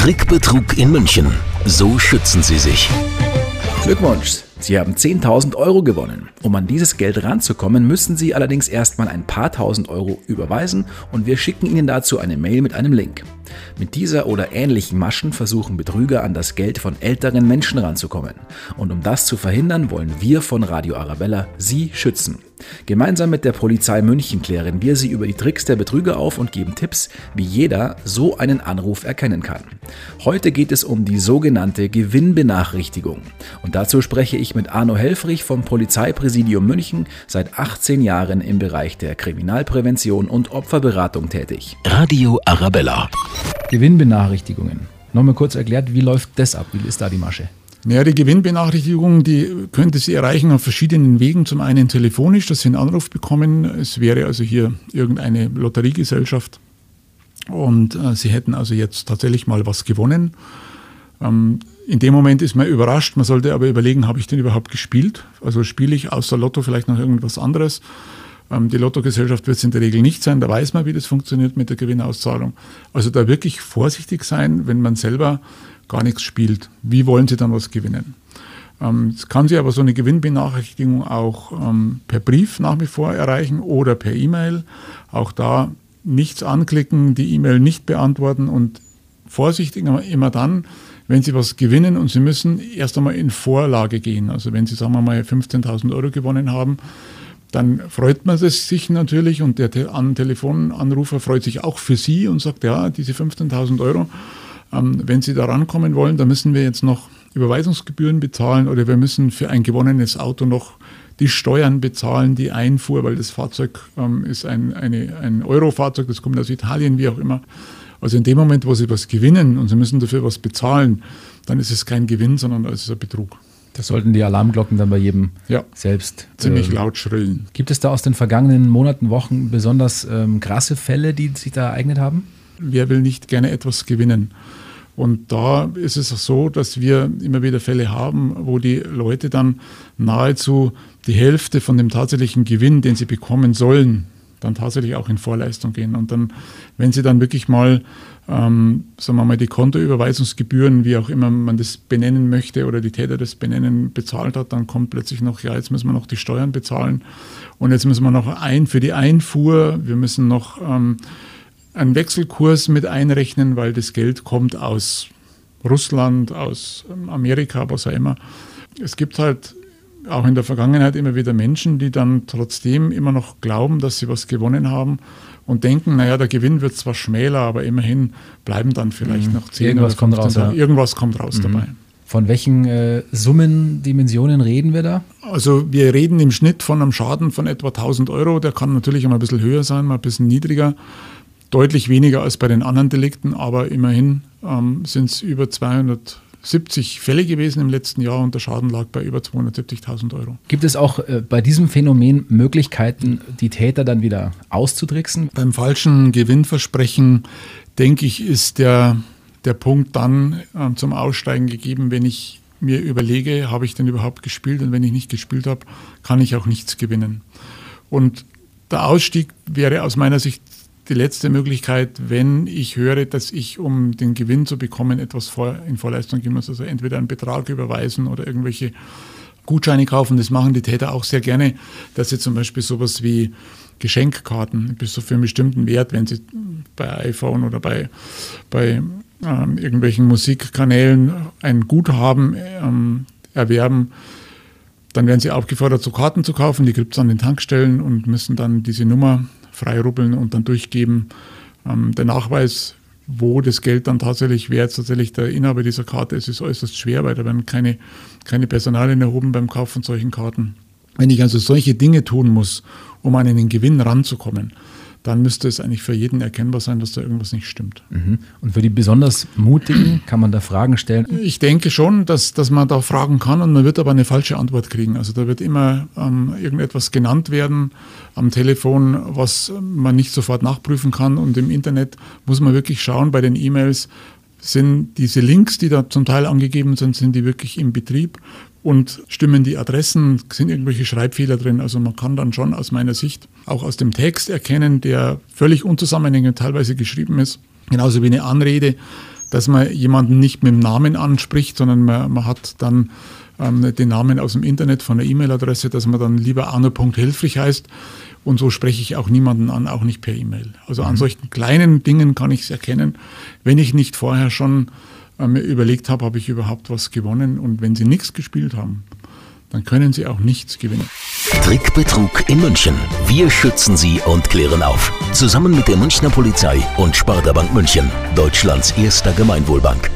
Trickbetrug in München. So schützen Sie sich. Glückwunsch! Sie haben 10.000 Euro gewonnen. Um an dieses Geld ranzukommen, müssen Sie allerdings erstmal ein paar tausend Euro überweisen und wir schicken Ihnen dazu eine Mail mit einem Link. Mit dieser oder ähnlichen Maschen versuchen Betrüger an das Geld von älteren Menschen ranzukommen. Und um das zu verhindern, wollen wir von Radio Arabella Sie schützen. Gemeinsam mit der Polizei München klären wir Sie über die Tricks der Betrüger auf und geben Tipps, wie jeder so einen Anruf erkennen kann. Heute geht es um die sogenannte Gewinnbenachrichtigung. Und dazu spreche ich mit Arno Helfrich vom Polizeipräsidium München, seit 18 Jahren im Bereich der Kriminalprävention und Opferberatung tätig. Radio Arabella. Gewinnbenachrichtigungen. Nochmal kurz erklärt, wie läuft das ab? Wie ist da die Masche? Ja, die Gewinnbenachrichtigung, die könnte Sie erreichen auf verschiedenen Wegen. Zum einen telefonisch, dass Sie einen Anruf bekommen. Es wäre also hier irgendeine Lotteriegesellschaft und äh, Sie hätten also jetzt tatsächlich mal was gewonnen. Ähm, in dem Moment ist man überrascht. Man sollte aber überlegen, habe ich denn überhaupt gespielt? Also spiele ich außer Lotto vielleicht noch irgendwas anderes? Ähm, die Lottogesellschaft wird es in der Regel nicht sein. Da weiß man, wie das funktioniert mit der Gewinnauszahlung. Also da wirklich vorsichtig sein, wenn man selber gar nichts spielt. Wie wollen Sie dann was gewinnen? Ähm, es kann Sie aber so eine Gewinnbenachrichtigung auch ähm, per Brief nach wie vor erreichen oder per E-Mail. Auch da nichts anklicken, die E-Mail nicht beantworten und vorsichtig immer dann, wenn Sie was gewinnen und Sie müssen erst einmal in Vorlage gehen. Also wenn Sie, sagen wir mal, 15.000 Euro gewonnen haben, dann freut man es sich natürlich und der Telefonanrufer freut sich auch für Sie und sagt, ja, diese 15.000 Euro, ähm, wenn Sie da rankommen wollen, dann müssen wir jetzt noch Überweisungsgebühren bezahlen oder wir müssen für ein gewonnenes Auto noch die Steuern bezahlen, die Einfuhr, weil das Fahrzeug ähm, ist ein, eine, ein Euro-Fahrzeug, das kommt aus Italien, wie auch immer. Also in dem Moment, wo Sie was gewinnen und Sie müssen dafür was bezahlen, dann ist es kein Gewinn, sondern es ist ein Betrug. Das sollten die Alarmglocken dann bei jedem ja, selbst ziemlich ähm, laut schrillen. Gibt es da aus den vergangenen Monaten, Wochen besonders ähm, krasse Fälle, die sich da ereignet haben? Wer will nicht gerne etwas gewinnen? Und da ist es auch so, dass wir immer wieder Fälle haben, wo die Leute dann nahezu die Hälfte von dem tatsächlichen Gewinn, den sie bekommen sollen, dann tatsächlich auch in Vorleistung gehen. Und dann, wenn sie dann wirklich mal, ähm, sagen wir mal, die Kontoüberweisungsgebühren, wie auch immer man das benennen möchte oder die Täter das benennen, bezahlt hat, dann kommt plötzlich noch, ja, jetzt müssen wir noch die Steuern bezahlen und jetzt müssen wir noch ein für die Einfuhr, wir müssen noch ähm, einen Wechselkurs mit einrechnen, weil das Geld kommt aus Russland, aus Amerika, was auch immer. Es gibt halt auch in der Vergangenheit immer wieder Menschen, die dann trotzdem immer noch glauben, dass sie was gewonnen haben und denken, naja, der Gewinn wird zwar schmäler, aber immerhin bleiben dann vielleicht mhm. noch 10 irgendwas oder 15 kommt raus, ja. Irgendwas kommt raus mhm. dabei. Von welchen äh, Summen, Dimensionen reden wir da? Also wir reden im Schnitt von einem Schaden von etwa 1000 Euro. Der kann natürlich immer ein bisschen höher sein, mal ein bisschen niedriger deutlich weniger als bei den anderen Delikten, aber immerhin ähm, sind es über 270 Fälle gewesen im letzten Jahr und der Schaden lag bei über 270.000 Euro. Gibt es auch äh, bei diesem Phänomen Möglichkeiten, die Täter dann wieder auszutricksen? Beim falschen Gewinnversprechen, denke ich, ist der, der Punkt dann äh, zum Aussteigen gegeben, wenn ich mir überlege, habe ich denn überhaupt gespielt und wenn ich nicht gespielt habe, kann ich auch nichts gewinnen. Und der Ausstieg wäre aus meiner Sicht die letzte Möglichkeit, wenn ich höre, dass ich, um den Gewinn zu bekommen, etwas vor, in Vorleistung geben muss. Also entweder einen Betrag überweisen oder irgendwelche Gutscheine kaufen. Das machen die Täter auch sehr gerne, dass sie zum Beispiel sowas wie Geschenkkarten bis so für einen bestimmten Wert, wenn sie bei iPhone oder bei, bei ähm, irgendwelchen Musikkanälen ein Guthaben ähm, erwerben, dann werden sie aufgefordert, so Karten zu kaufen. Die gibt es an den Tankstellen und müssen dann diese Nummer freirubbeln und dann durchgeben. Ähm, der Nachweis, wo das Geld dann tatsächlich, wer jetzt tatsächlich der Inhaber dieser Karte ist, ist äußerst schwer, weil da werden keine, keine Personalien erhoben beim Kauf von solchen Karten. Wenn ich also solche Dinge tun muss, um an einen Gewinn ranzukommen, dann müsste es eigentlich für jeden erkennbar sein, dass da irgendwas nicht stimmt. Mhm. Und für die besonders Mutigen kann man da Fragen stellen? Ich denke schon, dass, dass man da fragen kann und man wird aber eine falsche Antwort kriegen. Also da wird immer ähm, irgendetwas genannt werden am Telefon, was man nicht sofort nachprüfen kann. Und im Internet muss man wirklich schauen bei den E-Mails, sind diese Links, die da zum Teil angegeben sind, sind die wirklich im Betrieb und stimmen die Adressen, sind irgendwelche Schreibfehler drin. Also man kann dann schon aus meiner Sicht auch aus dem Text erkennen, der völlig unzusammenhängend teilweise geschrieben ist, genauso wie eine Anrede, dass man jemanden nicht mit dem Namen anspricht, sondern man, man hat dann ähm, den Namen aus dem Internet von der E-Mail-Adresse, dass man dann lieber arno.helfrich heißt. Und so spreche ich auch niemanden an, auch nicht per E-Mail. Also an mhm. solchen kleinen Dingen kann ich es erkennen, wenn ich nicht vorher schon äh, mir überlegt habe, habe ich überhaupt was gewonnen. Und wenn Sie nichts gespielt haben, dann können Sie auch nichts gewinnen. Trickbetrug in München. Wir schützen Sie und klären auf. Zusammen mit der Münchner Polizei und Sparda Bank München, Deutschlands erster Gemeinwohlbank.